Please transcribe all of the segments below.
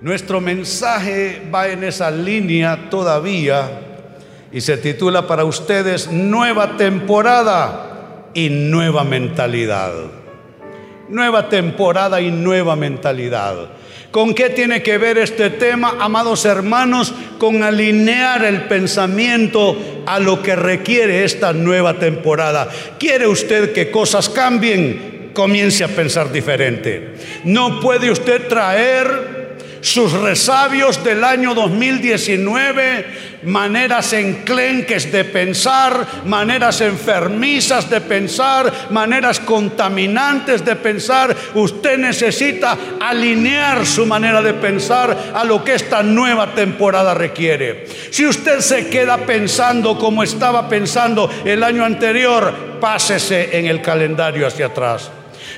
Nuestro mensaje va en esa línea todavía y se titula para ustedes Nueva temporada y nueva mentalidad. Nueva temporada y nueva mentalidad. ¿Con qué tiene que ver este tema, amados hermanos? Con alinear el pensamiento a lo que requiere esta nueva temporada. ¿Quiere usted que cosas cambien? Comience a pensar diferente. No puede usted traer sus resabios del año 2019, maneras enclenques de pensar, maneras enfermizas de pensar, maneras contaminantes de pensar. Usted necesita alinear su manera de pensar a lo que esta nueva temporada requiere. Si usted se queda pensando como estaba pensando el año anterior, pásese en el calendario hacia atrás.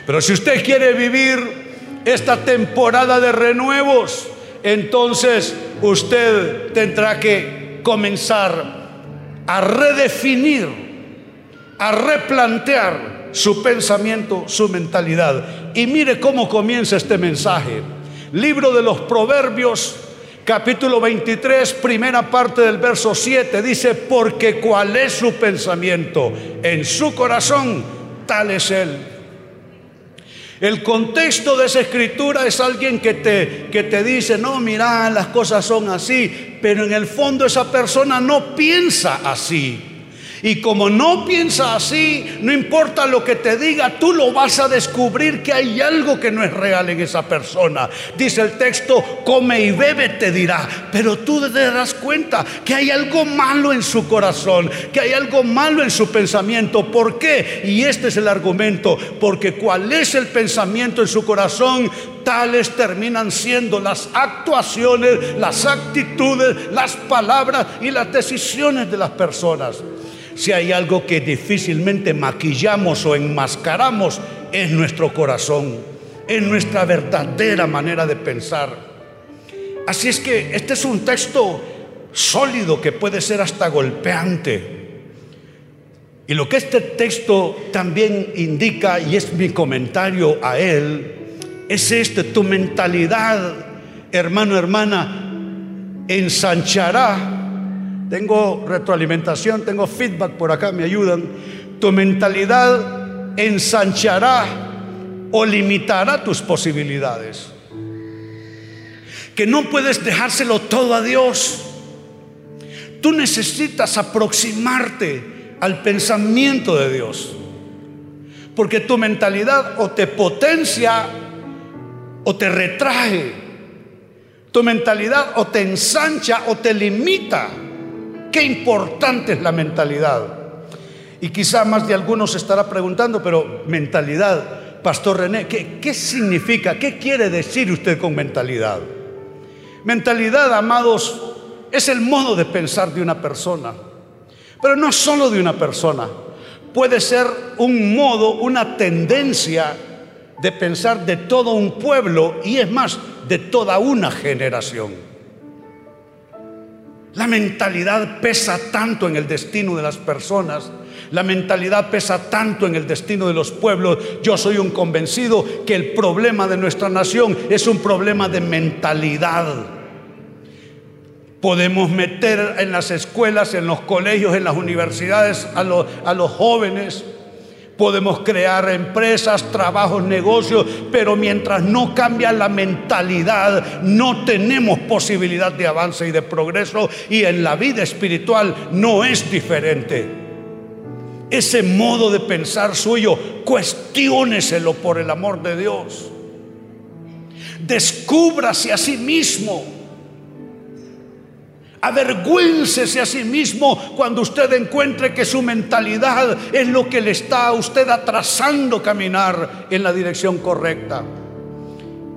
Pero si usted quiere vivir esta temporada de renuevos, entonces usted tendrá que comenzar a redefinir, a replantear su pensamiento, su mentalidad. Y mire cómo comienza este mensaje. Libro de los Proverbios, capítulo 23, primera parte del verso 7, dice, porque cuál es su pensamiento en su corazón, tal es él. El contexto de esa escritura es alguien que te, que te dice, no, mira, las cosas son así, pero en el fondo esa persona no piensa así. Y como no piensa así, no importa lo que te diga, tú lo vas a descubrir que hay algo que no es real en esa persona. Dice el texto, come y bebe, te dirá, pero tú te darás cuenta que hay algo malo en su corazón, que hay algo malo en su pensamiento. ¿Por qué? Y este es el argumento, porque cuál es el pensamiento en su corazón, tales terminan siendo las actuaciones, las actitudes, las palabras y las decisiones de las personas. Si hay algo que difícilmente maquillamos o enmascaramos, es nuestro corazón, es nuestra verdadera manera de pensar. Así es que este es un texto sólido que puede ser hasta golpeante. Y lo que este texto también indica, y es mi comentario a él, es este, tu mentalidad, hermano, hermana, ensanchará tengo retroalimentación, tengo feedback por acá, me ayudan. Tu mentalidad ensanchará o limitará tus posibilidades. Que no puedes dejárselo todo a Dios. Tú necesitas aproximarte al pensamiento de Dios. Porque tu mentalidad o te potencia o te retrae. Tu mentalidad o te ensancha o te limita. Qué importante es la mentalidad. Y quizá más de algunos se estará preguntando, pero mentalidad, Pastor René, ¿qué, ¿qué, significa? ¿Qué quiere decir usted con mentalidad? Mentalidad, amados, es el modo de pensar de una persona. Pero no solo de una persona. Puede ser un modo, una tendencia de pensar de todo un pueblo y es más, de toda una generación. La mentalidad pesa tanto en el destino de las personas. La mentalidad pesa tanto en el destino de los pueblos. Yo soy un convencido que el problema de nuestra nación es un problema de mentalidad. Podemos meter en las escuelas, en los colegios, en las universidades a los, jóvenes Podemos crear empresas, trabajos, negocios, pero mientras no cambia la mentalidad, no tenemos posibilidad de avance y de progreso. Y en la vida espiritual no es diferente. Ese modo de pensar suyo, cuestióneselo por el amor de Dios. Descúbrase a sí mismo Avergüéncese a sí mismo cuando usted encuentre que su mentalidad es lo que le está a usted atrasando caminar en la dirección correcta.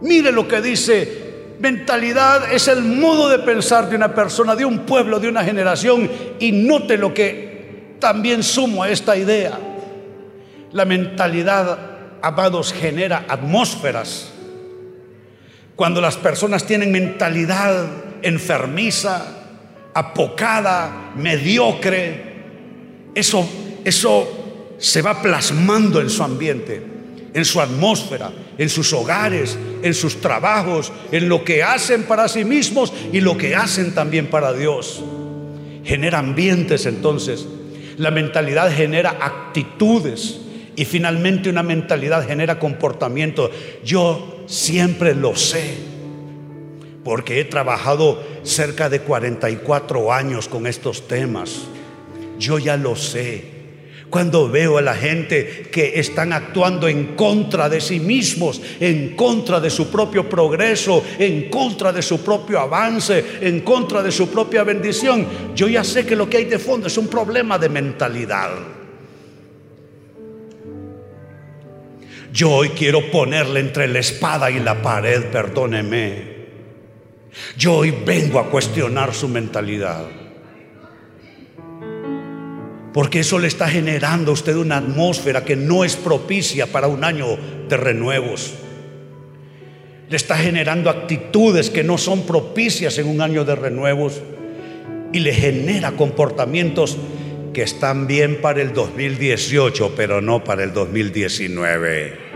Mire lo que dice, mentalidad es el modo de pensar de una persona, de un pueblo, de una generación. Y note lo que también sumo a esta idea. La mentalidad, amados, genera atmósferas. Cuando las personas tienen mentalidad enfermiza, apocada, mediocre, eso, eso se va plasmando en su ambiente. en su atmósfera, en sus hogares, en sus trabajos, en lo que hacen para sí mismos y lo que hacen también para Dios. Genera ambientes entonces. La mentalidad genera actitudes y finalmente una mentalidad genera comportamiento. Yo siempre lo sé porque he trabajado cerca de 44 años con estos temas. Yo ya lo sé. Cuando veo a la gente que están actuando en contra de sí mismos, en contra de su propio progreso, en contra de su propio avance, en contra de su propia bendición, yo ya sé que lo que hay de fondo es un problema de mentalidad. Yo hoy quiero ponerle entre la espada y la pared, perdóneme. Yo hoy vengo a cuestionar su mentalidad. Porque eso le está generando a usted una atmósfera que no es propicia para un año de renuevos. Le está generando actitudes que no son propicias en un año de renuevos. Y le genera comportamientos que están bien para el 2018, pero no para el 2019.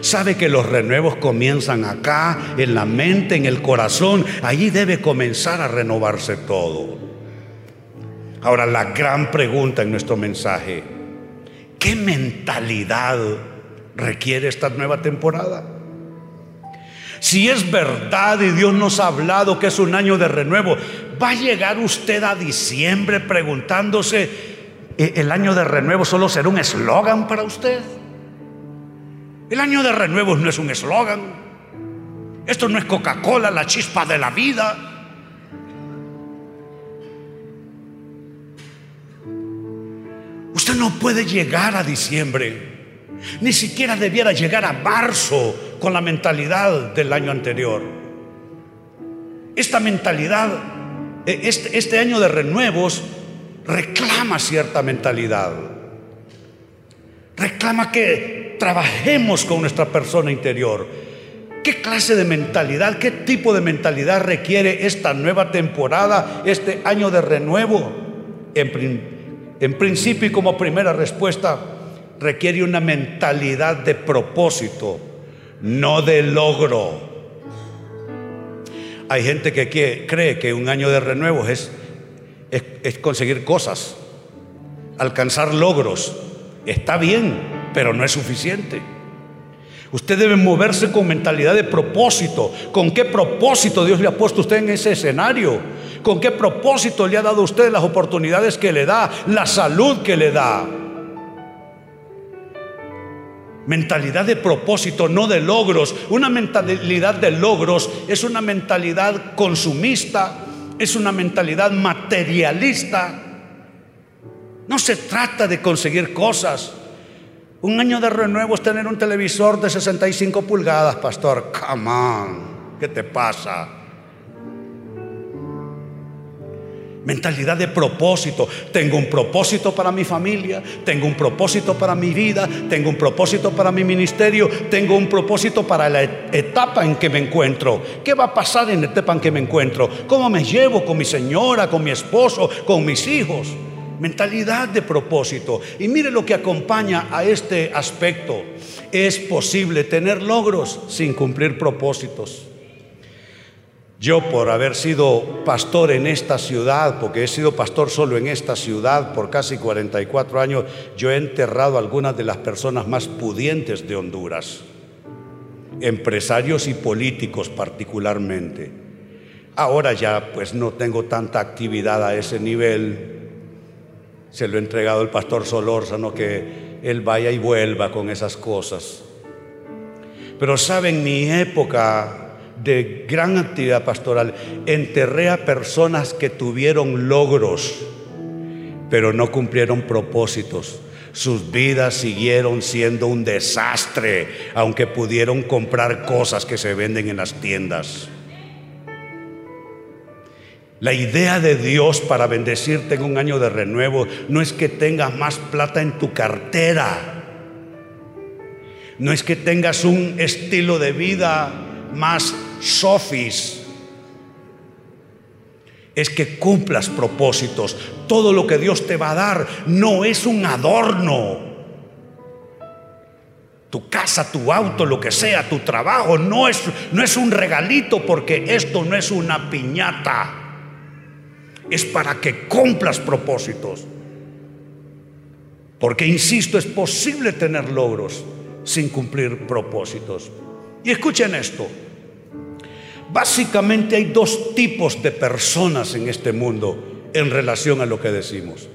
Sabe que los renuevos comienzan acá, en la mente, en el corazón. Allí debe comenzar a renovarse todo. Ahora, la gran pregunta en nuestro mensaje, ¿qué mentalidad requiere esta nueva temporada? Si es verdad y Dios nos ha hablado que es un año de renuevo, ¿va a llegar usted a diciembre preguntándose, ¿e-, ¿el año de renuevo solo será un eslogan para usted? El año de renuevo no es un eslogan. Esto no es Coca-Cola, la chispa de la vida. Usted no puede llegar a diciembre, ni siquiera debiera llegar a marzo con la mentalidad del año anterior. Esta mentalidad, e, este, este año de renuevos, reclama cierta mentalidad. Reclama que trabajemos con nuestra persona interior. ¿Qué clase de mentalidad, qué tipo de mentalidad requiere esta nueva temporada, este año de renuevo? En, principio y como primera respuesta, requiere una mentalidad de propósito, no de logro. Hay gente que cree que un año de renuevo es, es, conseguir cosas, alcanzar logros. Está bien, pero no es suficiente. Usted debe moverse con mentalidad de propósito. ¿Con qué propósito Dios le ha puesto usted en ese escenario? ¿Con qué propósito le ha dado a usted las oportunidades que le da, la salud que le da? Mentalidad de propósito, no de logros. Una mentalidad de logros es una mentalidad consumista, es una mentalidad materialista. No se trata de conseguir cosas. Un año de renuevo es tener un televisor de 65 pulgadas, pastor. Come on, ¿qué te pasa? Mentalidad de propósito. Tengo un propósito para mi familia, tengo un propósito para mi vida, tengo un propósito para mi ministerio, tengo un propósito para la etapa en que me encuentro. ¿Qué va a pasar en la etapa en que me encuentro? ¿Cómo me llevo con mi señora, con mi esposo, con mis hijos? Mentalidad de propósito. Y mire lo que acompaña a este aspecto. Es posible tener logros sin cumplir propósitos. Yo por haber sido pastor en esta ciudad, porque he sido pastor solo en esta ciudad por casi 44 años, yo he enterrado a algunas de las personas más pudientes de Honduras, empresarios y políticos particularmente. Ahora ya pues no tengo tanta actividad a ese nivel. Se lo he entregado el pastor Solórzano que él vaya y vuelva con esas cosas. Pero saben, mi época de gran actividad pastoral, enterré a personas que tuvieron logros, pero no cumplieron propósitos. Sus vidas siguieron siendo un desastre, aunque pudieron comprar cosas que se venden en las tiendas. La idea de Dios para bendecirte en un año de renuevo no es que tengas más plata en tu cartera, no es que tengas un estilo de vida más sofis. Es que cumplas propósitos. Todo lo que Dios te va a dar no es un adorno. tu casa, tu auto, lo que sea, tu trabajo, no es, no es un regalito porque esto no es una piñata. Es para que cumplas propósitos. Porque, insisto, es posible tener logros sin cumplir propósitos. Y escuchen esto. Básicamente hay dos tipos de personas en este mundo en relación a lo que decimos.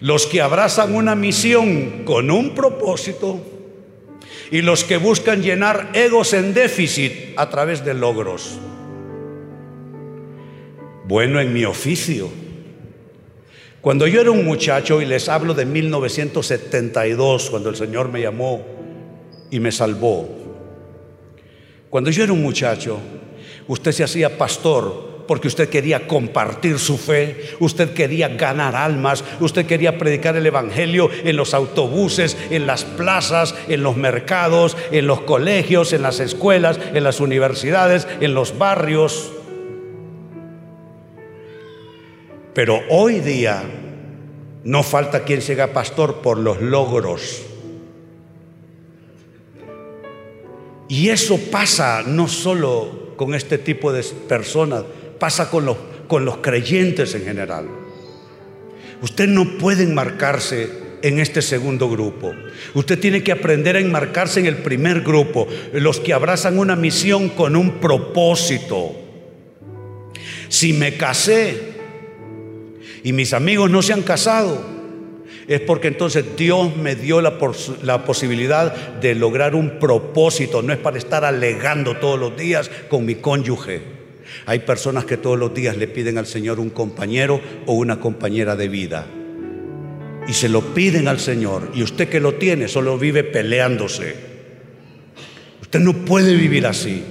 Los que abrazan una misión con un propósito y los que buscan llenar egos en déficit a través de logros. Bueno, en mi oficio, cuando yo era un muchacho, y les hablo de 1972, cuando el Señor me llamó y me salvó, cuando yo era un muchacho, usted se hacía pastor porque usted quería compartir su fe, usted quería ganar almas, usted quería predicar el Evangelio en los autobuses, en las plazas, en los mercados, en los colegios, en las escuelas, en las universidades, en los barrios. Pero hoy día no falta quien se haga pastor por los logros. Y eso pasa no solo con este tipo de personas, pasa con los, con los creyentes en general. Usted no puede enmarcarse en este segundo grupo. Usted tiene que aprender a enmarcarse en el primer grupo, los que abrazan una misión con un propósito. Si me casé y mis amigos no se han casado, es porque entonces Dios me dio la, posibilidad de lograr un propósito, no es para estar alegando todos los días con mi cónyuge. Hay personas que todos los días le piden al Señor un compañero o una compañera de vida. Y se lo piden al Señor. Y usted que lo tiene solo vive peleándose. Usted no puede vivir así.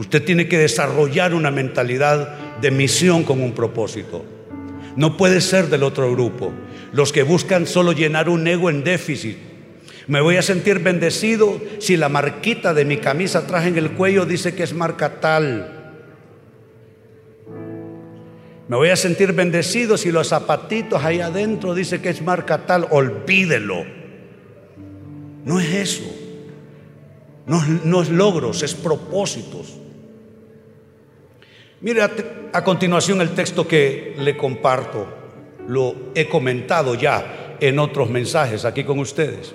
Usted tiene que desarrollar una mentalidad de misión con un propósito. No puede ser del otro grupo. Los que buscan solo llenar un ego en déficit. Me voy a sentir bendecido si la marquita de mi camisa atrás en el cuello dice que es marca tal. Me voy a sentir bendecido si los zapatitos ahí adentro dice que es marca tal, olvídelo. No es eso. No, es logros, es propósitos. Mire a continuación el texto que le comparto. Lo he comentado ya en otros mensajes aquí con ustedes.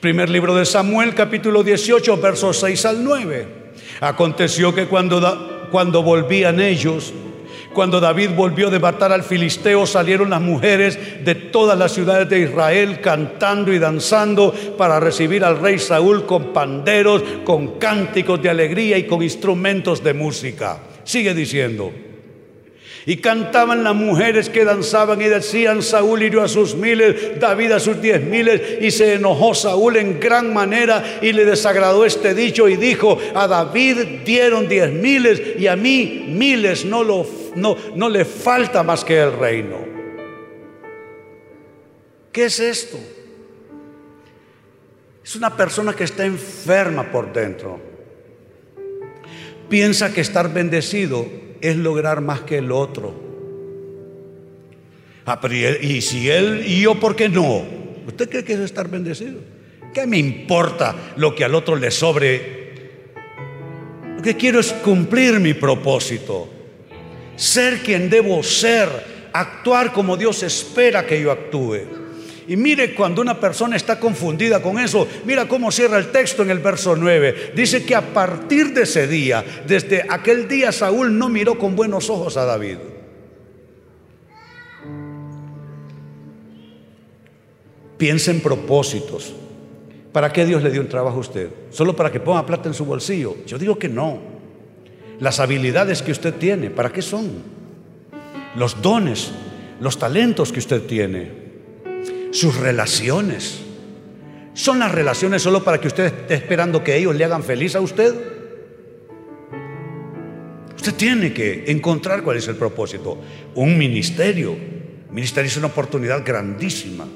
Primer libro de Samuel, capítulo 18, versos 6 al 9. Aconteció que cuando, cuando volvían ellos, cuando David volvió de matar al filisteo, salieron las mujeres de todas las ciudades de Israel cantando y danzando para recibir al rey Saúl con panderos, con cánticos de alegría y con instrumentos de música. Sigue diciendo. Y cantaban las mujeres que danzaban y decían, Saúl hirió a sus miles, David a sus diez miles, y se enojó Saúl en gran manera y le desagradó este dicho y dijo, a David dieron diez miles y a mí miles, no, no le falta más que el reino. ¿Qué es esto? Es una persona que está enferma por dentro. Piensa que estar bendecido es lograr más que el otro. Ah, y, si él y yo, ¿por qué no? ¿Usted cree que es estar bendecido? ¿Qué me importa lo que al otro le sobre? Lo que quiero es cumplir mi propósito, ser quien debo ser, actuar como Dios espera que yo actúe. Y mire cuando una persona está confundida con eso, mira cómo cierra el texto en el verso 9. Dice que a partir de ese día, desde aquel día Saúl no miró con buenos ojos a David. Piensa en propósitos. ¿Para qué Dios le dio un trabajo a usted? ¿Solo para que ponga plata en su bolsillo? Yo digo que no. Las habilidades que usted tiene, ¿para qué son? Los dones, los talentos que usted tiene sus relaciones. ¿Son las relaciones solo para que usted esté esperando que ellos le hagan feliz a usted? Usted tiene que encontrar cuál es el propósito. Un ministerio. Un ministerio es una oportunidad grandísima.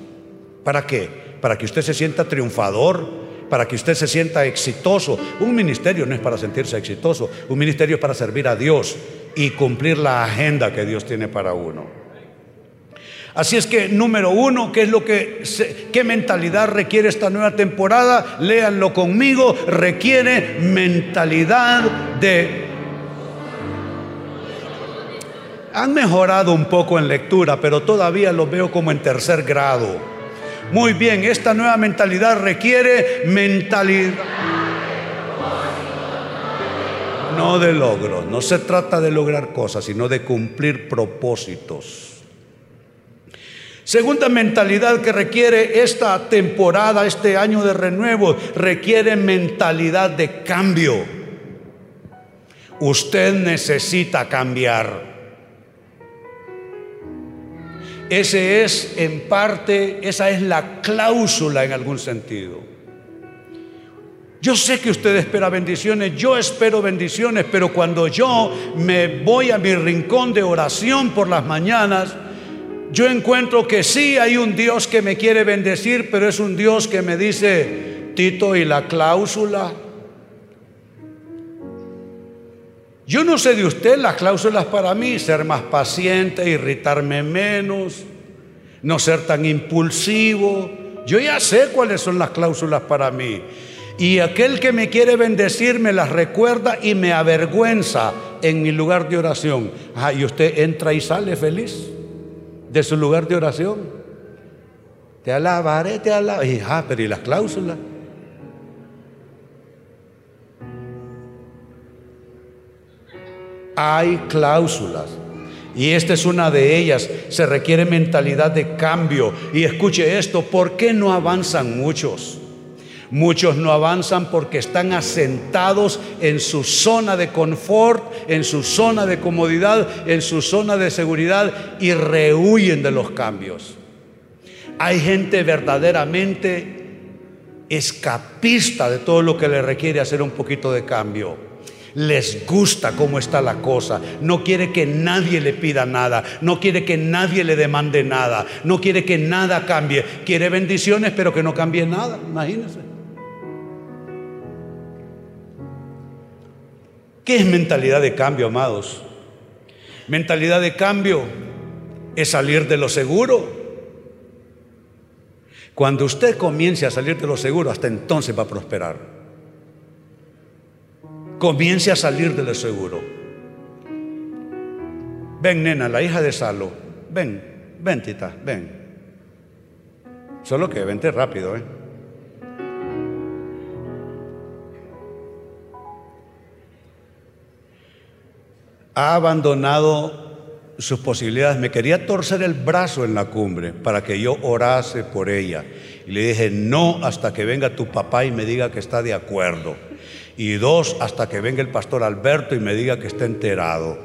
¿Para qué? Para que usted se sienta triunfador, para que usted se sienta exitoso. Un ministerio no es para sentirse exitoso, un ministerio es para servir a Dios y cumplir la agenda que Dios tiene para uno. Así es que, número uno, ¿qué es lo que, qué mentalidad requiere esta nueva temporada? Léanlo conmigo, requiere mentalidad de... Han mejorado un poco en lectura, pero todavía lo veo como en tercer grado. Muy bien, esta nueva mentalidad requiere mentalidad no de logro. No se trata de lograr cosas, sino de cumplir propósitos. Segunda mentalidad que requiere esta temporada, este año de renuevo, requiere mentalidad de cambio. Usted necesita cambiar. Ese es en parte, esa es la cláusula en algún sentido. Yo sé que usted espera bendiciones, yo espero bendiciones, pero cuando yo me voy a mi rincón de oración por las mañanas, yo encuentro que sí hay un Dios que me quiere bendecir, pero es un Dios que me dice, Tito, ¿y la cláusula? Yo no sé de usted, las cláusulas para mí, ser más paciente, irritarme menos, no ser tan impulsivo. Yo ya sé cuáles son las cláusulas para mí. Y aquel que me quiere bendecir me las recuerda y me avergüenza en mi lugar de oración. Ah, y usted entra y sale feliz de su lugar de oración. Te alabaré, te alabaré. Ah, pero ¿y las cláusulas? Hay cláusulas. Y esta es una de ellas. Se requiere mentalidad de cambio. Y escuche esto, ¿por qué no avanzan muchos? Muchos no avanzan porque están asentados en su zona de confort, en su zona de comodidad, en su zona de seguridad y rehuyen de los cambios. Hay gente verdaderamente escapista de todo lo que le requiere hacer un poquito de cambio. Les gusta cómo está la cosa, no quiere que nadie le pida nada, no quiere que nadie le demande nada, no quiere que nada cambie, quiere bendiciones pero que no cambie nada, imagínense. ¿Qué es mentalidad de cambio, amados? Mentalidad de cambio es salir de lo seguro. Cuando usted comience a salir de lo seguro, hasta entonces va a prosperar. Comience a salir de lo seguro. Ven, nena, la hija de Salo. Ven, ven, tita, ven. Solo que vente rápido, ¿eh? Ha abandonado sus posibilidades. Me quería torcer el brazo en la cumbre para que yo orase por ella. Y le dije, no hasta que venga tu papá y me diga que está de acuerdo. Y dos, hasta que venga el pastor Alberto y me diga que está enterado.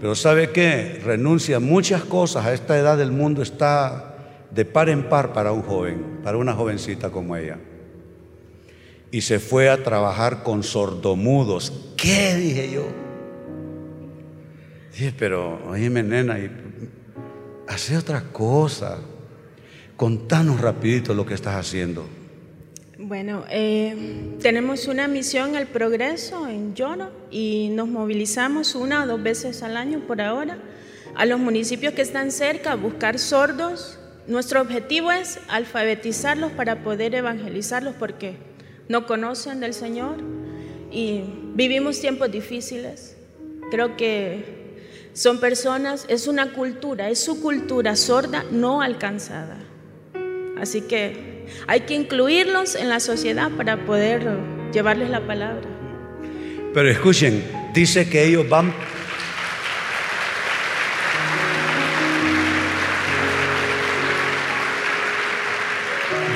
Pero ¿sabe qué? Renuncia a muchas cosas. A esta edad del mundo está de par en par para un joven, para una jovencita como ella. Y se fue a trabajar con sordomudos. ¿Qué? Dije yo. Sí, pero oíme, nena, y hace otra cosa. Contanos rapidito lo que estás haciendo. Bueno, eh, tenemos una misión al progreso en Lloro y nos movilizamos una o dos veces al año por ahora a los municipios que están cerca a buscar sordos. Nuestro objetivo es alfabetizarlos para poder evangelizarlos porque no conocen del Señor y vivimos tiempos difíciles. Creo que son personas, es una cultura, es su cultura sorda no alcanzada. Así que hay que incluirlos en la sociedad para poder llevarles la palabra. Pero escuchen, dice que ellos van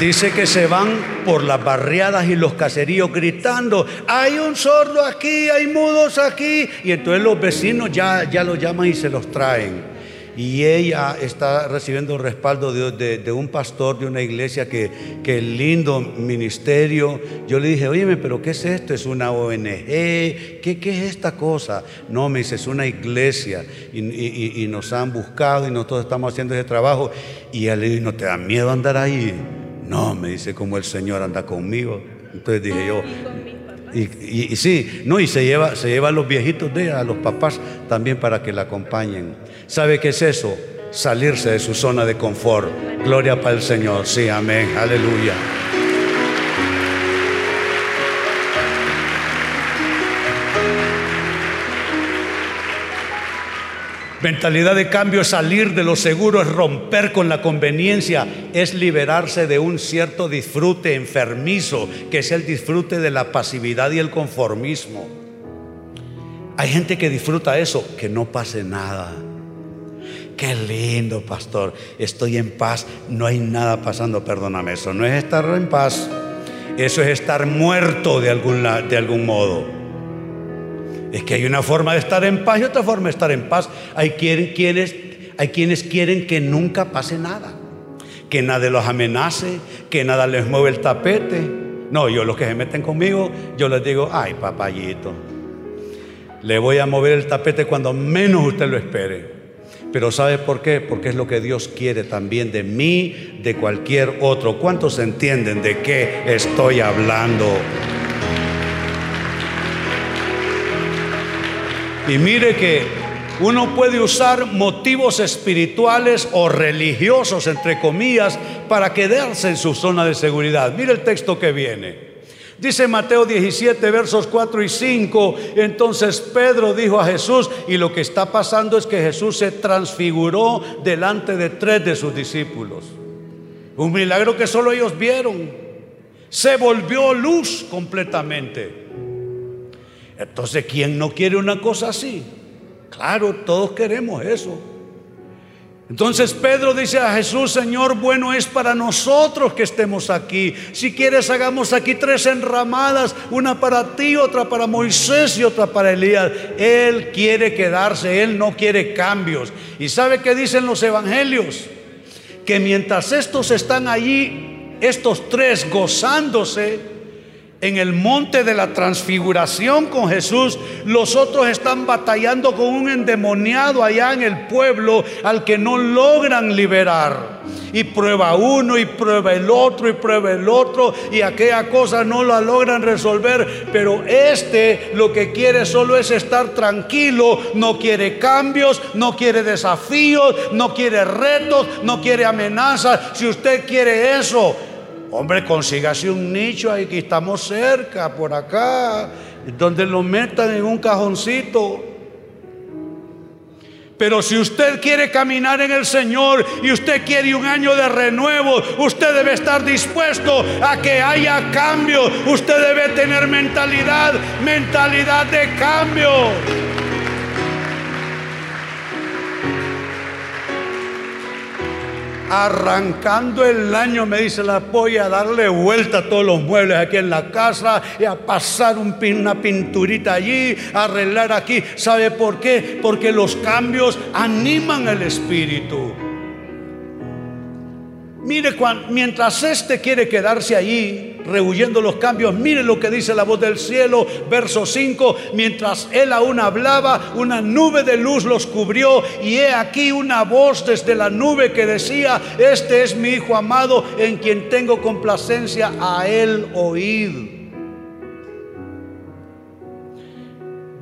Dice que se van por las barriadas y los caseríos gritando, hay un sordo aquí, hay mudos aquí. Y entonces los vecinos ya, ya los llaman y se los traen. Y ella está recibiendo respaldo de, un pastor de una iglesia que, que lindo ministerio. Yo le dije, oye, pero ¿qué es esto? ¿Es una ONG? ¿Qué, qué es esta cosa? No, me dice, es una iglesia. Y, nos han buscado y nosotros estamos haciendo ese trabajo. Y ella le dijo, ¿no te da miedo andar ahí? No, me dice, como el Señor anda conmigo. Entonces dije yo, y, y, sí, no, y se lleva, se lleva a los viejitos de a los papás también para que la acompañen. ¿Sabe qué es eso? salirse de su zona de confort. Gloria para el Señor. Sí, amén. Aleluya. Mentalidad de cambio es salir de lo seguro, es romper con la conveniencia, es liberarse de un cierto disfrute enfermizo, que es el disfrute de la pasividad y el conformismo. Hay gente que disfruta eso, que no pase nada. Qué lindo, pastor. Estoy en paz. No hay nada pasando, perdóname. Eso no es estar en paz. Eso es estar muerto de de algún modo. Es que hay una forma de estar en paz y otra forma de estar en paz. Hay, quienes, hay quienes quieren que nunca pase nada, que nadie los amenace, que nada les mueve el tapete. No, yo los que se meten conmigo, yo les digo, ay papayito, le voy a mover el tapete cuando menos usted lo espere. Pero ¿sabe por qué? Porque es lo que Dios quiere también de mí, de cualquier otro. ¿Cuántos entienden de qué estoy hablando? Y mire que uno puede usar motivos espirituales o religiosos, entre comillas, para quedarse en su zona de seguridad. Mire el texto que viene. Dice Mateo 17, versos 4 y 5. Entonces Pedro dijo a Jesús, y lo que está pasando es que Jesús se transfiguró delante de tres de sus discípulos. Un milagro que solo ellos vieron. Se volvió luz completamente. Entonces, ¿quién no quiere una cosa así? Claro, todos queremos eso. Entonces Pedro dice a Jesús, Señor, bueno es para nosotros que estemos aquí. Si quieres, hagamos aquí tres enramadas, una para ti, otra para Moisés y otra para Elías. Él quiere quedarse, él no quiere cambios. ¿Y sabe qué dicen los evangelios? Que mientras estos están allí, estos tres gozándose, en el monte de la transfiguración con Jesús, los otros están batallando con un endemoniado allá en el pueblo al que no logran liberar. Y prueba uno y prueba el otro y prueba el otro y aquella cosa no la logran resolver. Pero este lo que quiere solo es estar tranquilo, no quiere cambios, no quiere desafíos, no quiere retos, no quiere amenazas. Si usted quiere eso, Hombre, consígase un nicho, ahí que estamos cerca, por acá, donde lo metan en un cajoncito. Pero si usted quiere caminar en el Señor y usted quiere un año de renuevo, usted debe estar dispuesto a que haya cambio. Usted debe tener mentalidad, mentalidad de cambio. Arrancando el año, me dice la polla, a darle vuelta a todos los muebles aquí en la casa y a pasar un una pinturita allí, a arreglar aquí. ¿Sabe por qué? Porque los cambios animan el espíritu. Mire, mientras este quiere quedarse allí, rehuyendo los cambios, mire lo que dice la voz del cielo, verso 5, mientras él aún hablaba, una nube de luz los cubrió y he aquí una voz desde la nube que decía, este es mi Hijo amado en quien tengo complacencia, a él oíd.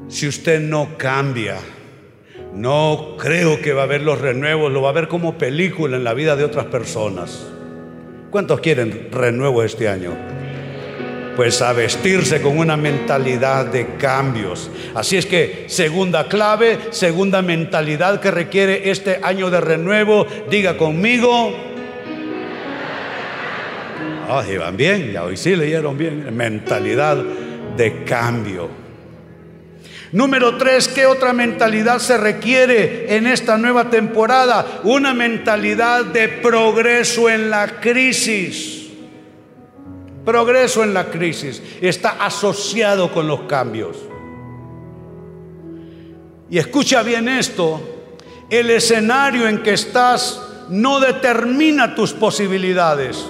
Si usted no cambia, no creo que va a haber los renuevos, lo va a ver como película en la vida de otras personas. ¿Cuántos quieren renuevo este año? Pues a vestirse con una mentalidad de cambios. Así es que segunda clave, segunda mentalidad que requiere este año de renuevo, diga conmigo. Ah, van bien, ya hoy sí leyeron bien. Mentalidad de cambio. Número tres, ¿qué otra mentalidad se requiere en esta nueva temporada? Una mentalidad de progreso en la crisis. Progreso en la crisis está asociado con los cambios. Y escucha bien esto, el escenario en que estás no determina tus posibilidades.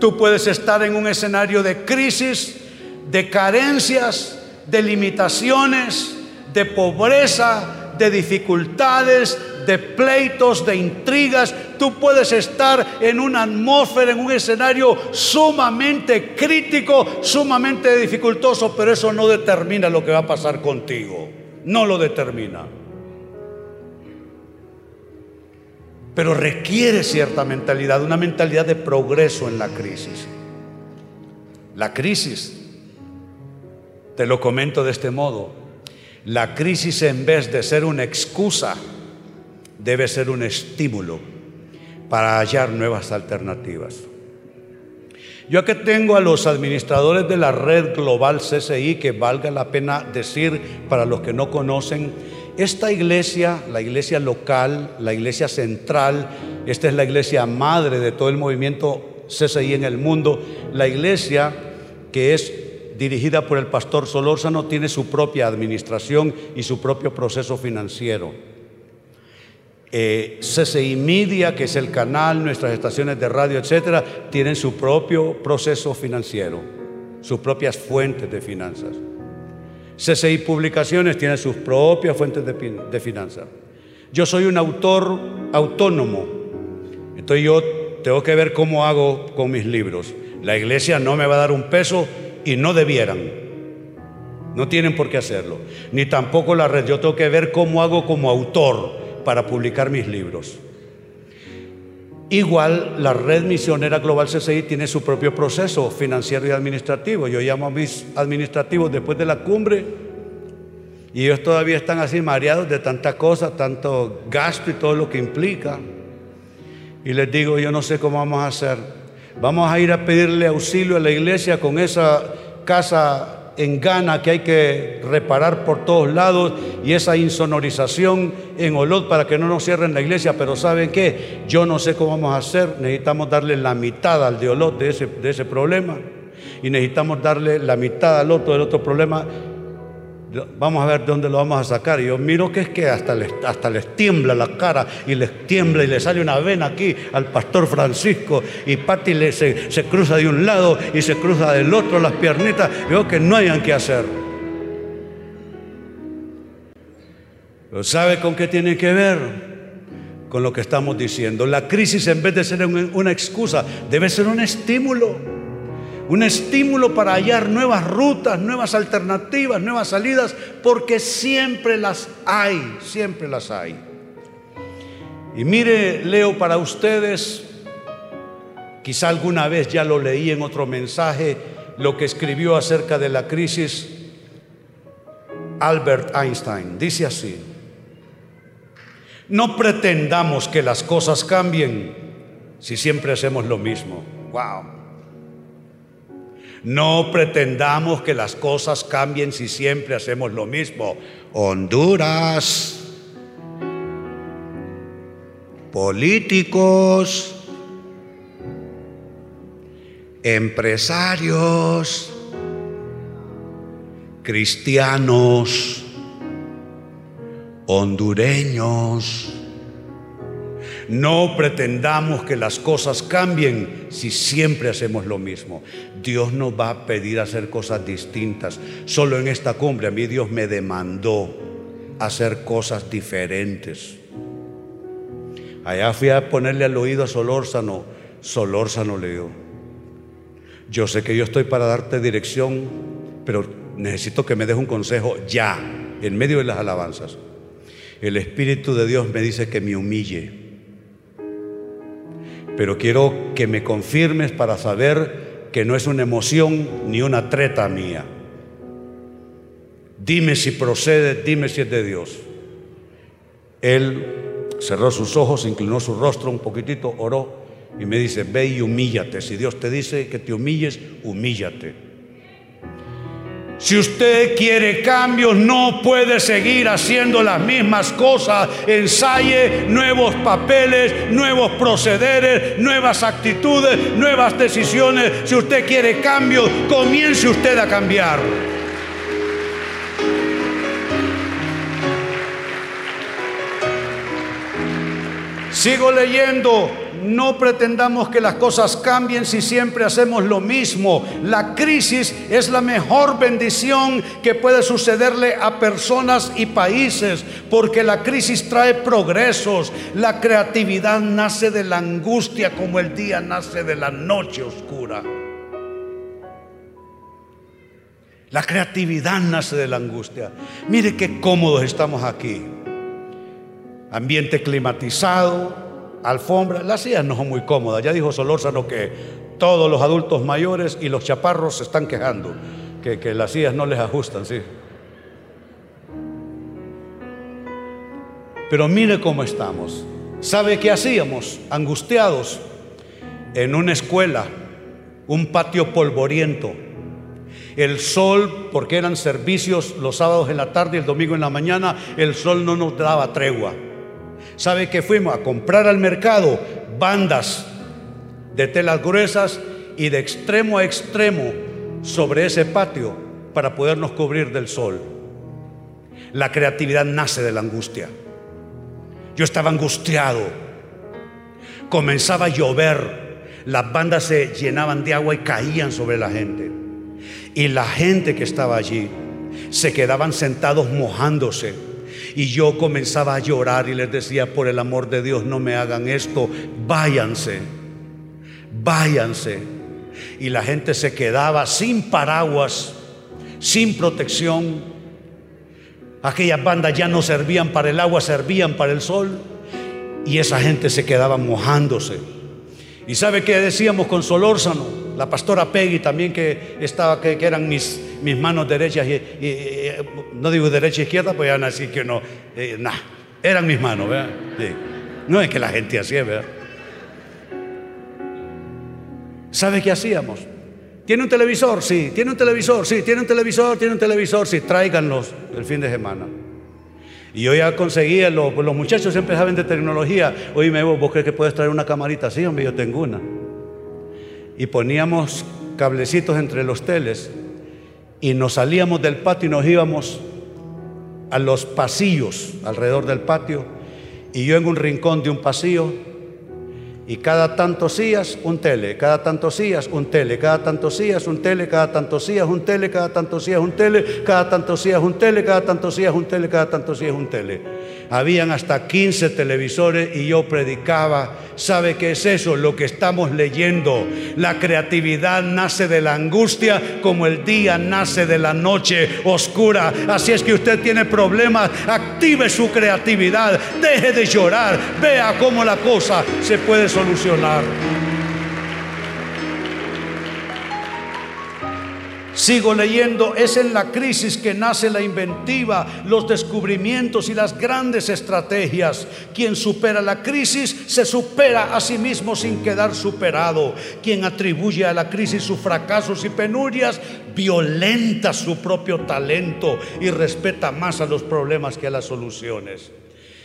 Tú puedes estar en un escenario de crisis, de carencias, de limitaciones, de pobreza, de dificultades, de pleitos, de intrigas. Tú puedes estar en una atmósfera, en un escenario sumamente crítico, sumamente dificultoso, pero eso no determina lo que va a pasar contigo. No lo determina. pero requiere cierta mentalidad, una mentalidad de progreso en la crisis. La crisis, te lo comento de este modo, la crisis en vez de ser una excusa, debe ser un estímulo para hallar nuevas alternativas. Yo aquí tengo a los administradores de la red global CCI, que valga la pena decir para los que no conocen, esta iglesia, la iglesia local, la iglesia central, esta es la iglesia madre de todo el movimiento CCI en el mundo, la iglesia que es dirigida por el pastor Solórzano tiene su propia administración y su propio proceso financiero. Eh, CCI Media, que es el canal, nuestras estaciones de radio, etcétera, tienen su propio proceso financiero, sus propias fuentes de finanzas. CCI Publicaciones tiene sus propias fuentes de, de finanzas. Yo soy un autor autónomo, entonces yo tengo que ver cómo hago con mis libros. La iglesia no me va a dar un peso y no debieran. No tienen por qué hacerlo. Ni tampoco la red. Yo tengo que ver cómo hago como autor para publicar mis libros. Igual la red misionera global CCI tiene su propio proceso financiero y administrativo. Yo llamo a mis administrativos después de la cumbre y ellos todavía están así mareados de tanta cosa, tanto gasto y todo lo que implica. Y les digo, yo no sé cómo vamos a hacer. Vamos a ir a pedirle auxilio a la iglesia con esa casa en gana que hay que reparar por todos lados y esa insonorización en Olot para que no nos cierren la iglesia. Pero ¿saben qué? Yo no sé cómo vamos a hacer. Necesitamos darle la mitad al de Olot de ese, de ese problema y necesitamos darle la mitad al otro del otro problema Vamos a ver de dónde lo vamos a sacar. Y yo miro que es que hasta les, hasta les tiembla la cara y les tiembla y le sale una vena aquí al pastor Francisco y Pati se, se, cruza de un lado y se cruza del otro las piernitas. Veo que no hayan que hacer. ¿sabe con qué tiene que ver? Con lo que estamos diciendo. La crisis en vez de ser una excusa, debe ser un estímulo un estímulo para hallar nuevas rutas, nuevas alternativas, nuevas salidas, porque siempre las hay, siempre las hay. Y mire, leo para ustedes, quizá alguna vez ya lo leí en otro mensaje, lo que escribió acerca de la crisis Albert Einstein. Dice así, no pretendamos que las cosas cambien si siempre hacemos lo mismo. Wow. No pretendamos que las cosas cambien si siempre hacemos lo mismo. Honduras, políticos, empresarios, cristianos, hondureños, no pretendamos que las cosas cambien si siempre hacemos lo mismo. Dios nos va a pedir hacer cosas distintas. Solo en esta cumbre a mí Dios me demandó hacer cosas diferentes. Allá fui a ponerle al oído a Solórzano. Solórzano le dio. Yo sé que yo estoy para darte dirección, pero necesito que me des un consejo ya, en medio de las alabanzas. El Espíritu de Dios me dice que me humille pero quiero que me confirmes para saber que no es una emoción ni una treta mía. Dime si procede, dime si es de Dios. Él cerró sus ojos, inclinó su rostro un poquitito, oró y me dice, ve y humíllate. Si Dios te dice que te humilles, humíllate. Si usted quiere cambios, no puede seguir haciendo las mismas cosas. Ensaye nuevos papeles, nuevos procederes, nuevas actitudes, nuevas decisiones. Si usted quiere cambios, comience usted a cambiar. Sigo leyendo no pretendamos que las cosas cambien si siempre hacemos lo mismo. La crisis es la mejor bendición que puede sucederle a personas y países, porque la crisis trae progresos. La creatividad nace de la angustia como el día nace de la noche oscura. La creatividad nace de la angustia. Mire qué cómodos estamos aquí. Ambiente climatizado, alfombra. Las sillas no son muy cómodas. Ya dijo Solórzano que todos los adultos mayores y los chaparros se están quejando, que, que las sillas no les ajustan, sí. Pero mire cómo estamos. ¿Sabe qué hacíamos? Angustiados en una escuela, un patio polvoriento. El sol, porque eran servicios los sábados en la tarde y el domingo en la mañana, el sol no nos daba tregua. ¿Sabe qué fuimos? A comprar al mercado bandas de telas gruesas y de extremo a extremo sobre ese patio para podernos cubrir del sol. La creatividad nace de la angustia. Yo estaba angustiado. Comenzaba a llover. Las bandas se llenaban de agua y caían sobre la gente. Y la gente que estaba allí se quedaban sentados mojándose. Y yo comenzaba a llorar y les decía, por el amor de Dios, no me hagan esto, váyanse, váyanse. Y la gente se quedaba sin paraguas, sin protección Aquellas bandas ya no servían para el agua, servían para el sol. Y esa gente se quedaba mojándose. ¿Y sabe qué decíamos con Solórzano? La pastora Peggy también que estaba, que, eran mis, mis manos derechas y, no digo derecha e izquierda, pues ya así que no, eh, nada, eran mis manos, ¿verdad? No es que la gente hacía, ¿verdad? ¿Sabe qué hacíamos? ¿Tiene un televisor? Sí. ¿Tiene un televisor? Sí. ¿Tiene un televisor? ¿Tiene un televisor? Sí. Tráiganlos el fin de semana. Y yo ya conseguía, los, los muchachos siempre saben de tecnología. Oye, me ¿vos crees que puedes traer una camarita? Sí, hombre, yo tengo una. Y poníamos cablecitos entre los teles y nos salíamos del patio y nos íbamos a los pasillos alrededor del patio. Y yo en un rincón de un pasillo y cada tantos días un tele, cada tantos días un tele, cada tantos días un tele, cada tantos días un tele, cada tantos días un tele, cada tantos días un tele, cada tantos días un tele, cada tantos días un tele. Habían hasta 15 televisores y yo predicaba. ¿Sabe qué es eso? Lo que estamos leyendo. La creatividad nace de la angustia como el día nace de la noche oscura. Así es que usted tiene problemas, active su creatividad, deje de llorar, vea cómo la cosa se puede solucionar. Sigo leyendo, es en la crisis que nace la inventiva, los descubrimientos y las grandes estrategias. Quien supera la crisis se supera a sí mismo sin quedar superado. Quien atribuye a la crisis sus fracasos y penurias, violenta su propio talento y respeta más a los problemas que a las soluciones.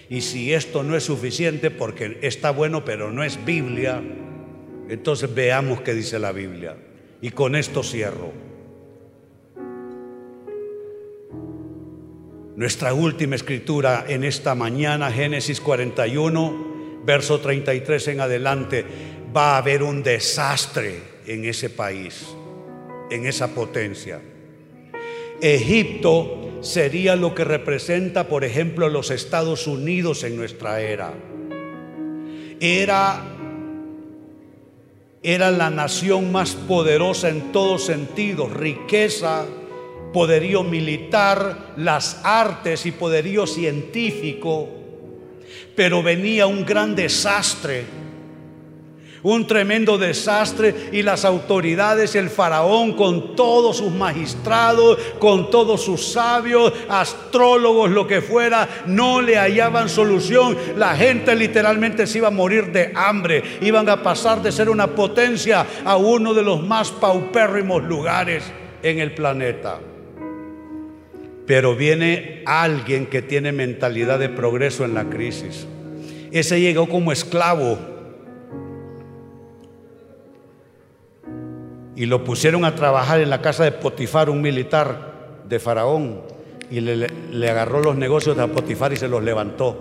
Y si esto no es suficiente, porque está bueno, pero no es Biblia, entonces veamos qué dice la Biblia. Y con esto cierro. Nuestra última escritura en esta mañana, Génesis 41, verso 33 en adelante, va a haber un desastre en ese país, en esa potencia. Egipto sería lo que representa, por ejemplo, los Estados Unidos en nuestra era. Era era la nación más poderosa en todos sentidos, riqueza, poderío militar, las artes y poderío científico, pero venía un gran desastre, un tremendo desastre y las autoridades, el faraón con todos sus magistrados, con todos sus sabios, astrólogos, lo que fuera, no le hallaban solución. La gente literalmente se iba a morir de hambre, iban a pasar de ser una potencia a uno de los más paupérrimos lugares en el planeta. Pero viene alguien que tiene mentalidad de progreso en la crisis. Ese llegó como esclavo y lo pusieron a trabajar en la casa de Potifar, un militar de Faraón, y le, le, agarró los negocios de Potifar y se los levantó.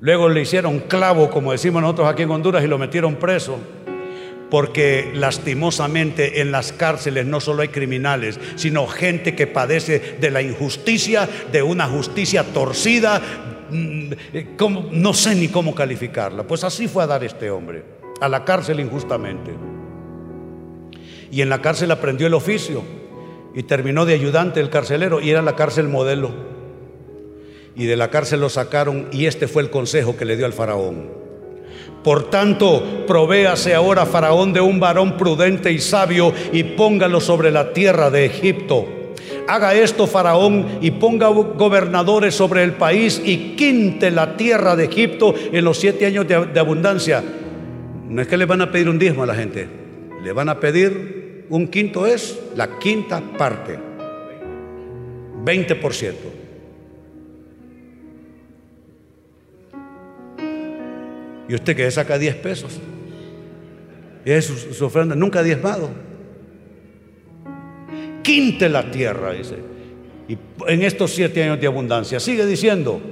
Luego le hicieron clavo, como decimos nosotros aquí en Honduras, y lo metieron preso porque lastimosamente en las cárceles no solo hay criminales, sino gente que padece de la injusticia, de una justicia torcida, mm, no sé ni cómo calificarla. Pues así fue a dar este hombre, a la cárcel injustamente. Y en la cárcel aprendió el oficio y terminó de ayudante del carcelero y era la cárcel modelo. Y de la cárcel lo sacaron y este fue el consejo que le dio al faraón. Por tanto, provéase ahora Faraón de un varón prudente y sabio y póngalo sobre la tierra de Egipto. Haga esto Faraón y ponga gobernadores sobre el país y quinte la tierra de Egipto en los siete años de, de abundancia. No es que le van a pedir un diezmo a la gente, le van a pedir un quinto es la quinta parte, 20%. Y usted que saca 10 pesos. Y es su, ofrenda, nunca diezmado. Quinte la tierra, dice. Y en estos siete años de abundancia. Sigue diciendo.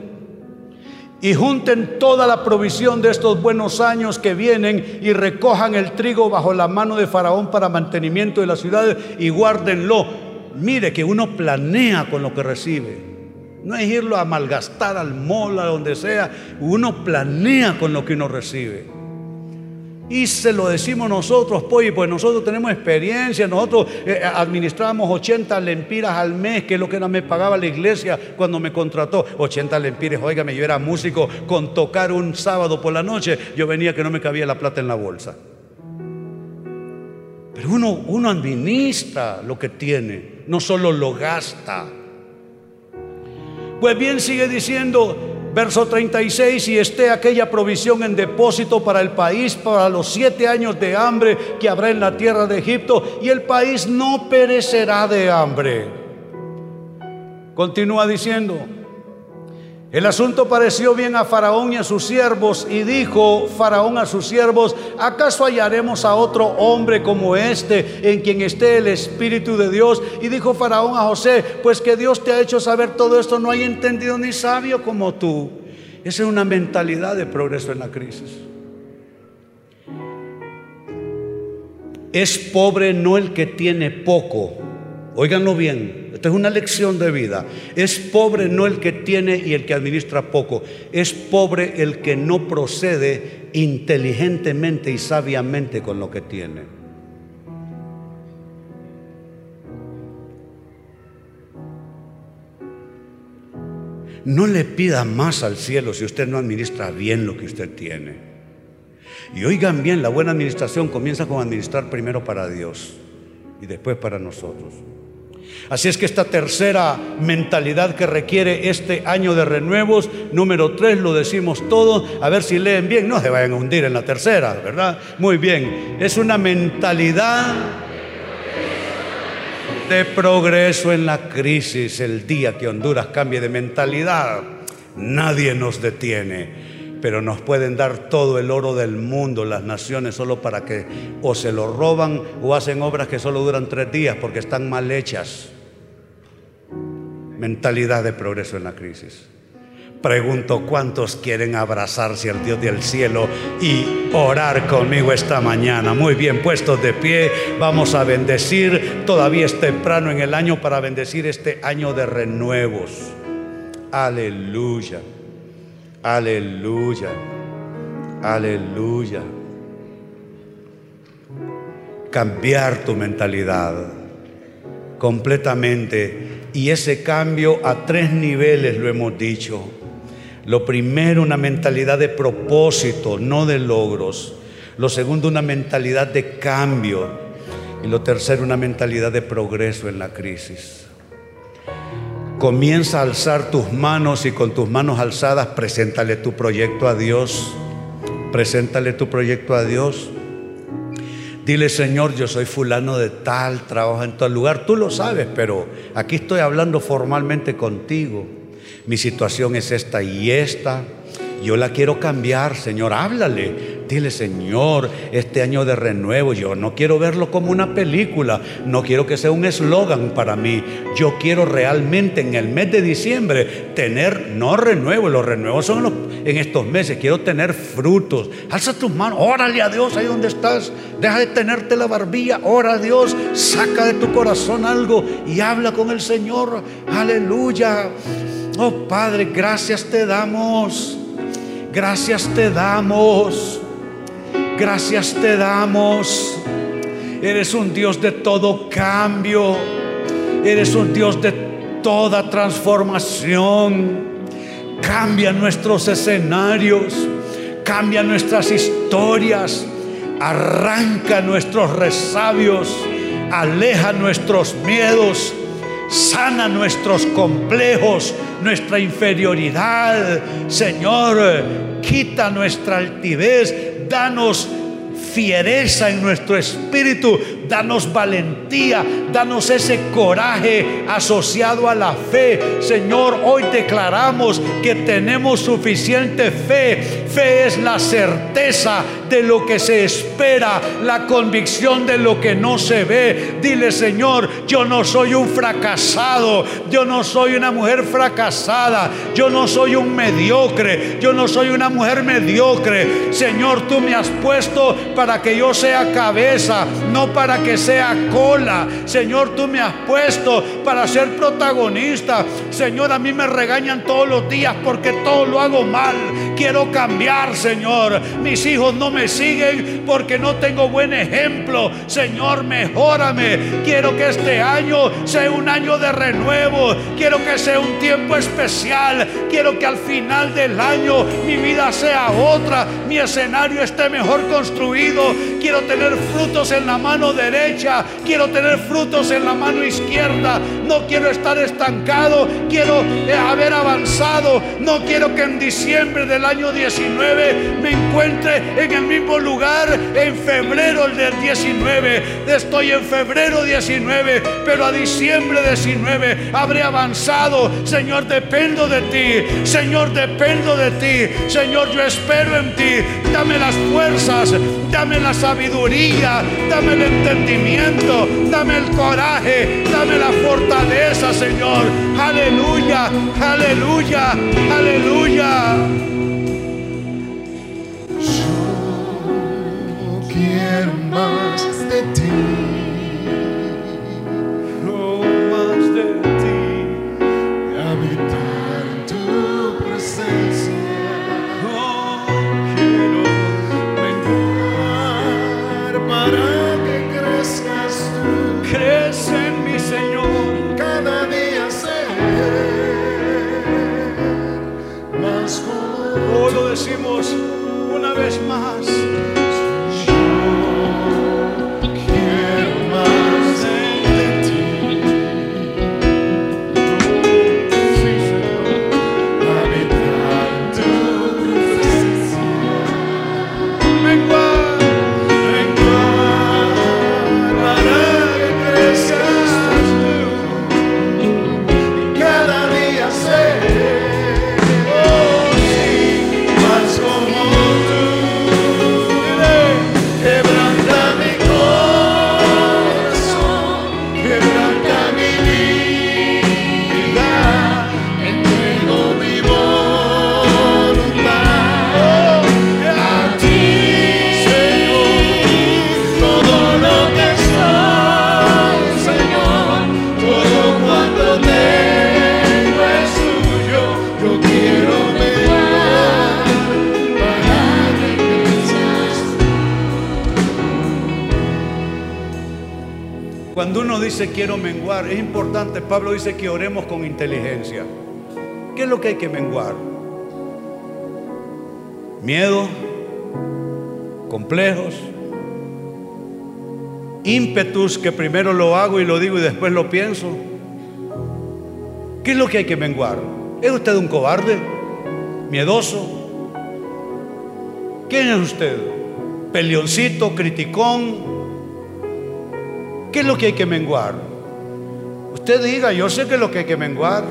Y junten toda la provisión de estos buenos años que vienen y recojan el trigo bajo la mano de Faraón para mantenimiento de las ciudades y guárdenlo. Mire que uno planea con lo que recibe. No es irlo a malgastar al mola, donde sea. Uno planea con lo que uno recibe. Y se lo decimos nosotros, pues, pues nosotros tenemos experiencia, nosotros eh, administramos 80 lempiras al mes, que es lo que me pagaba la iglesia cuando me contrató. 80 lempiras, óigame, yo era músico con tocar un sábado por la noche, yo venía que no me cabía la plata en la bolsa. Pero uno, uno administra lo que tiene, no solo lo gasta. Pues bien, sigue diciendo, verso 36, y esté aquella provisión en depósito para el país para los siete años de hambre que habrá en la tierra de Egipto, y el país no perecerá de hambre. Continúa diciendo, el asunto pareció bien a Faraón y a sus siervos y dijo Faraón a sus siervos, ¿acaso hallaremos a otro hombre como este en quien esté el Espíritu de Dios? Y dijo Faraón a José, pues que Dios te ha hecho saber todo esto, no hay entendido ni sabio como tú. Esa es una mentalidad de progreso en la crisis. Es pobre no el que tiene poco, óiganlo bien, esto es una lección de vida. Es pobre no el que tiene y el que administra poco. Es pobre el que no procede inteligentemente y sabiamente con lo que tiene. No le pida más al cielo si usted no administra bien lo que usted tiene. Y oigan bien, la buena administración comienza con administrar primero para Dios y después para nosotros. Así es que esta tercera mentalidad que requiere este año de renuevos, número tres, lo decimos todo, a ver si leen bien, no se vayan a hundir en la tercera, ¿verdad? Muy bien, es una mentalidad de progreso en la crisis. El día que Honduras cambie de mentalidad, nadie nos detiene pero nos pueden dar todo el oro del mundo las naciones solo para que o se lo roban o hacen obras que solo duran tres días porque están mal hechas mentalidad de progreso en la crisis. Pregunto cuántos quieren abrazarse al Dios del cielo y orar conmigo esta mañana. Muy bien, puestos de pie, vamos a bendecir. Todavía es temprano en el año para bendecir este año de renuevos. Aleluya, aleluya, aleluya. Cambiar tu mentalidad completamente y ese cambio a tres niveles lo hemos dicho. Lo primero, una mentalidad de propósito, no de logros. Lo segundo, una mentalidad de cambio. Y lo tercero, una mentalidad de progreso en la crisis. Comienza a alzar tus manos y con tus manos alzadas preséntale tu proyecto a Dios. Preséntale tu proyecto a Dios. Dile, Señor, yo soy fulano de tal, trabajo en tal lugar. Tú lo sabes, pero aquí estoy hablando formalmente contigo. Mi situación es esta y esta. Yo la quiero cambiar, Señor. Háblale. Dile, Señor, este año de renuevo, yo no quiero verlo como una película, no quiero que sea un eslogan para mí. Yo quiero realmente en el mes de diciembre tener, no renuevo, los renuevos son en estos meses, quiero tener frutos. Alza tus manos, órale a Dios ahí donde estás. Deja de tenerte la barbilla, ora a Dios, saca de tu corazón algo y habla con el Señor. Aleluya. Oh Padre, gracias te damos. Gracias te damos. Gracias te damos. Eres un Dios de todo cambio. Eres un Dios de toda transformación. Cambia nuestros escenarios cambia nuestras historias, arranca nuestros resabios, aleja nuestros miedos, sana nuestros complejos, nuestra inferioridad. Señor, quita nuestra altivez, danos fiereza en nuestro espíritu, danos valentía, danos ese coraje asociado a la fe. Señor, hoy declaramos que tenemos suficiente fe. Fe es la certeza de lo que se espera, la convicción de lo que no se ve. Dile, Señor, yo no soy un fracasado, yo no soy una mujer fracasada, yo no soy un mediocre, yo no soy una mujer mediocre. Señor, tú me has puesto para que yo sea cabeza, no para que sea cola. Señor, tú me has puesto para ser protagonista. Señor, a mí me regañan todos los días porque todo lo hago mal. Quiero cambiar, Señor. Mis hijos no me siguen porque no tengo buen ejemplo. Señor, mejórame. Quiero que este año sea un año de renuevo. Quiero que sea un tiempo especial. Quiero que al final del año mi vida sea otra. Mi escenario esté mejor construido. Quiero tener frutos en la mano Quiero tener frutos en la mano izquierda. No quiero estar estancado. Quiero eh, haber avanzado. No quiero que en diciembre del año 19 me encuentre en el mismo lugar en febrero del 19. Estoy en febrero 19, pero a diciembre 19 habré avanzado. Señor, dependo de ti. Señor, dependo de ti. Señor, yo espero en ti. Dame las fuerzas, dame la sabiduría, dame el entendimiento, dame el coraje, dame la fortaleza, Señor. Aleluya, aleluya, aleluya. Yo quiero más de ti. Decimos una vez más. Quiero menguar, es importante, Pablo dice que oremos con inteligencia. ¿Qué es lo que hay que menguar? Miedo, complejos, ímpetus que primero lo hago y lo digo y después lo pienso. ¿Qué es lo que hay que menguar? ¿Es usted un cobarde? ¿Miedoso? ¿Quién es usted? ¿Peleoncito? ¿Criticón? ¿Qué es lo que hay que menguar? Usted diga, yo sé que es lo que hay que menguar.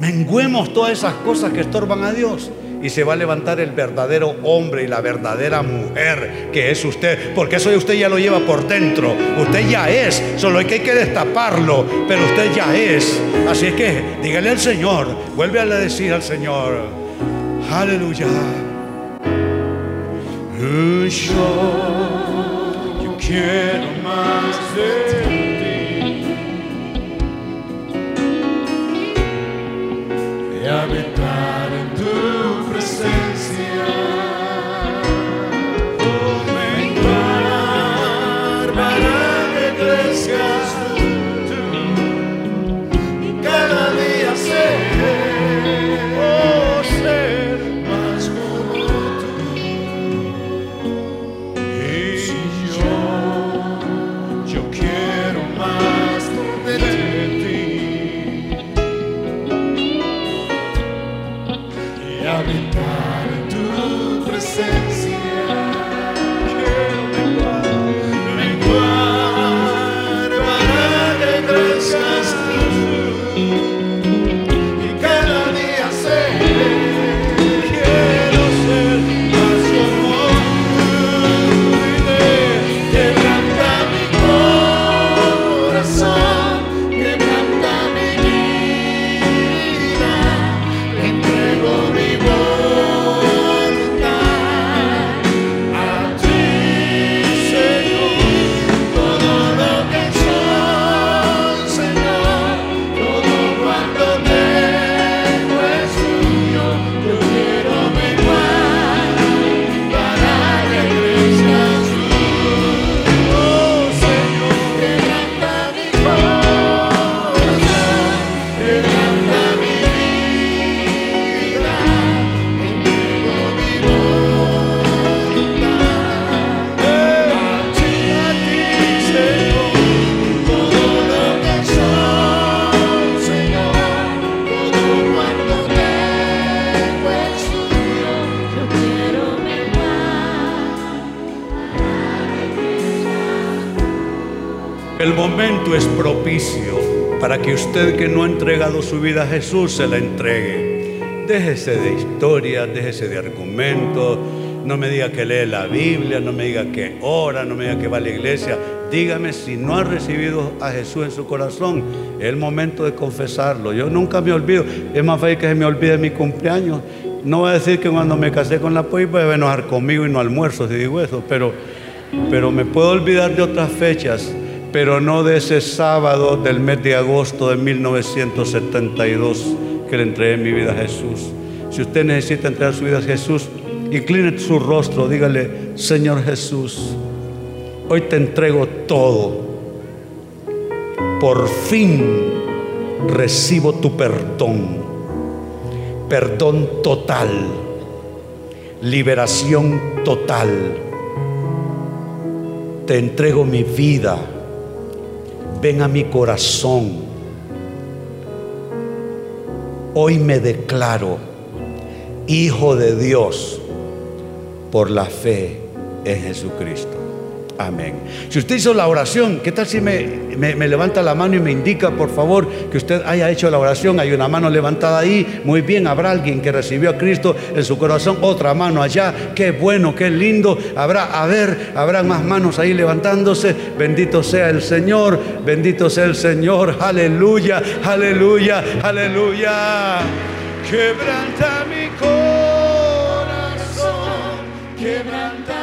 Menguemos todas esas cosas que estorban a Dios. Y se va a levantar el verdadero hombre y la verdadera mujer que es usted. Porque eso usted ya lo lleva por dentro. Usted ya es. Solo que, hay que destaparlo. Pero usted ya es. Así es que dígale al Señor. Vuelve a decir al Señor. Aleluya. Yo, yo quiero más de ti. y habitar es propicio para que usted que no ha entregado su vida a Jesús se la entregue. Déjese de historias, déjese de argumentos. No me diga que lee la Biblia, no me diga que ora, no me diga que va a la iglesia. Dígame si no ha recibido a Jesús en su corazón. Es el momento de confesarlo. Yo nunca me olvido. Es más fácil que se me olvide mi cumpleaños. No voy a decir que cuando me casé con la pues va a enojar conmigo y no almuerzo si digo eso, pero, pero me puedo olvidar de otras fechas pero no de ese sábado del mes de agosto de 1972 que le entregué mi vida a Jesús. Si usted necesita entregar su vida a Jesús, incline su rostro, dígale, Señor Jesús, hoy te entrego todo. Por fin recibo tu perdón, perdón total, liberación total. Te entrego mi vida ven a mi corazón. Hoy me declaro hijo de Dios por la fe en Jesucristo. Amén. Si usted hizo la oración, ¿qué tal si me, me, levanta la mano y me indica, por favor, que usted haya hecho la oración? Hay una mano levantada ahí. Muy bien, habrá alguien que recibió a Cristo en su corazón. Otra mano allá. Qué bueno, qué lindo. Habrá, a ver, habrá más manos ahí levantándose. Bendito sea el Señor. Bendito sea el Señor. Aleluya, aleluya, aleluya. Quebranta mi corazón. Quebranta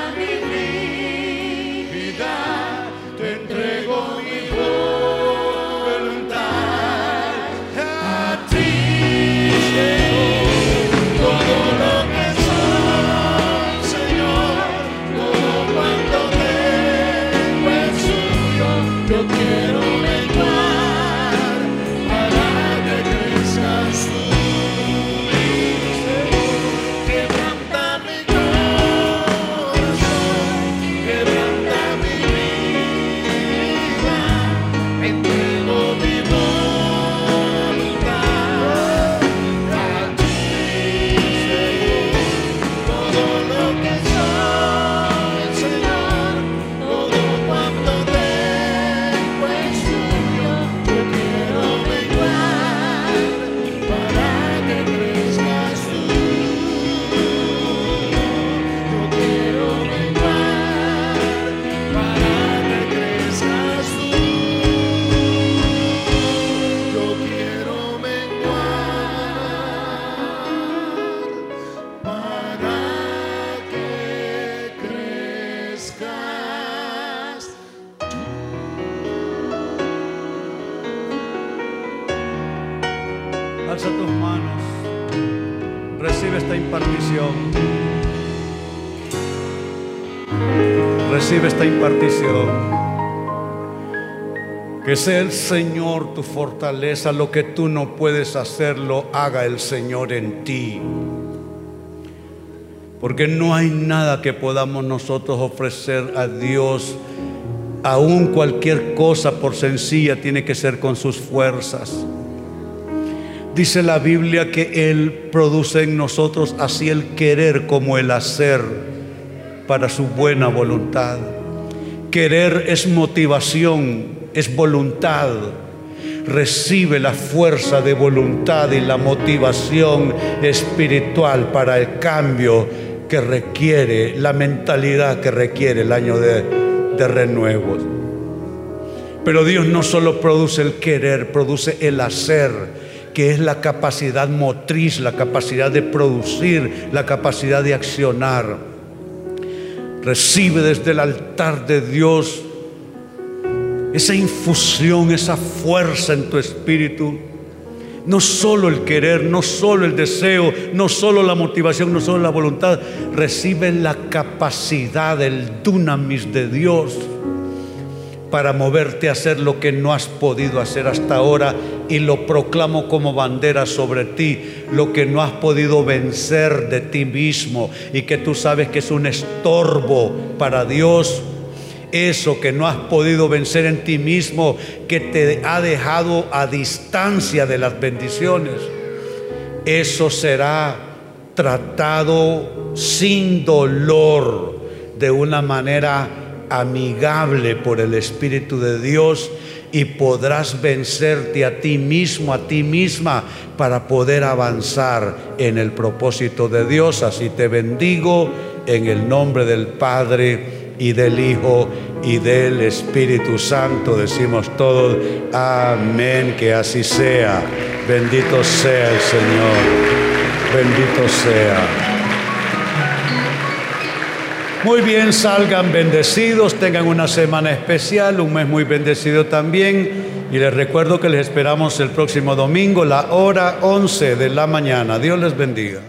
El Señor tu fortaleza, lo que tú no puedes hacer, lo haga el Señor en ti. Porque no hay nada que podamos nosotros ofrecer a Dios. Aún cualquier cosa, por sencilla, tiene que ser con sus fuerzas. Dice la Biblia que Él produce en nosotros así el querer como el hacer para su buena voluntad. Querer es motivación, es voluntad. Recibe la fuerza de voluntad y la motivación espiritual para el cambio que requiere, la mentalidad que requiere el año de, de renuevos. Pero Dios no solo produce el querer, produce el hacer, que es la capacidad motriz, la capacidad de producir, la capacidad de accionar. Recibe desde el altar de Dios esa infusión, esa fuerza en tu espíritu. No solo el querer, no solo el deseo, no solo la motivación, no solo la voluntad. Recibe la capacidad, el dunamis de Dios para moverte a hacer lo que no has podido hacer hasta ahora y lo proclamo como bandera sobre ti, lo que no has podido vencer de ti mismo y que tú sabes que es un estorbo para Dios. Eso que no has podido vencer en ti mismo, que te ha dejado a distancia de las bendiciones, eso será tratado sin dolor, de una manera amigable por el Espíritu de Dios y podrás vencerte a ti mismo, a ti misma, para poder avanzar en el propósito de Dios. Así te bendigo en el nombre del Padre y del Hijo y del Espíritu Santo. Decimos todos, amén, que así sea. Bendito sea el Señor. Bendito sea. Muy bien, salgan bendecidos, tengan una semana especial, un mes muy bendecido también. Y les recuerdo que les esperamos el próximo domingo, la hora 11 de la mañana. Dios les bendiga.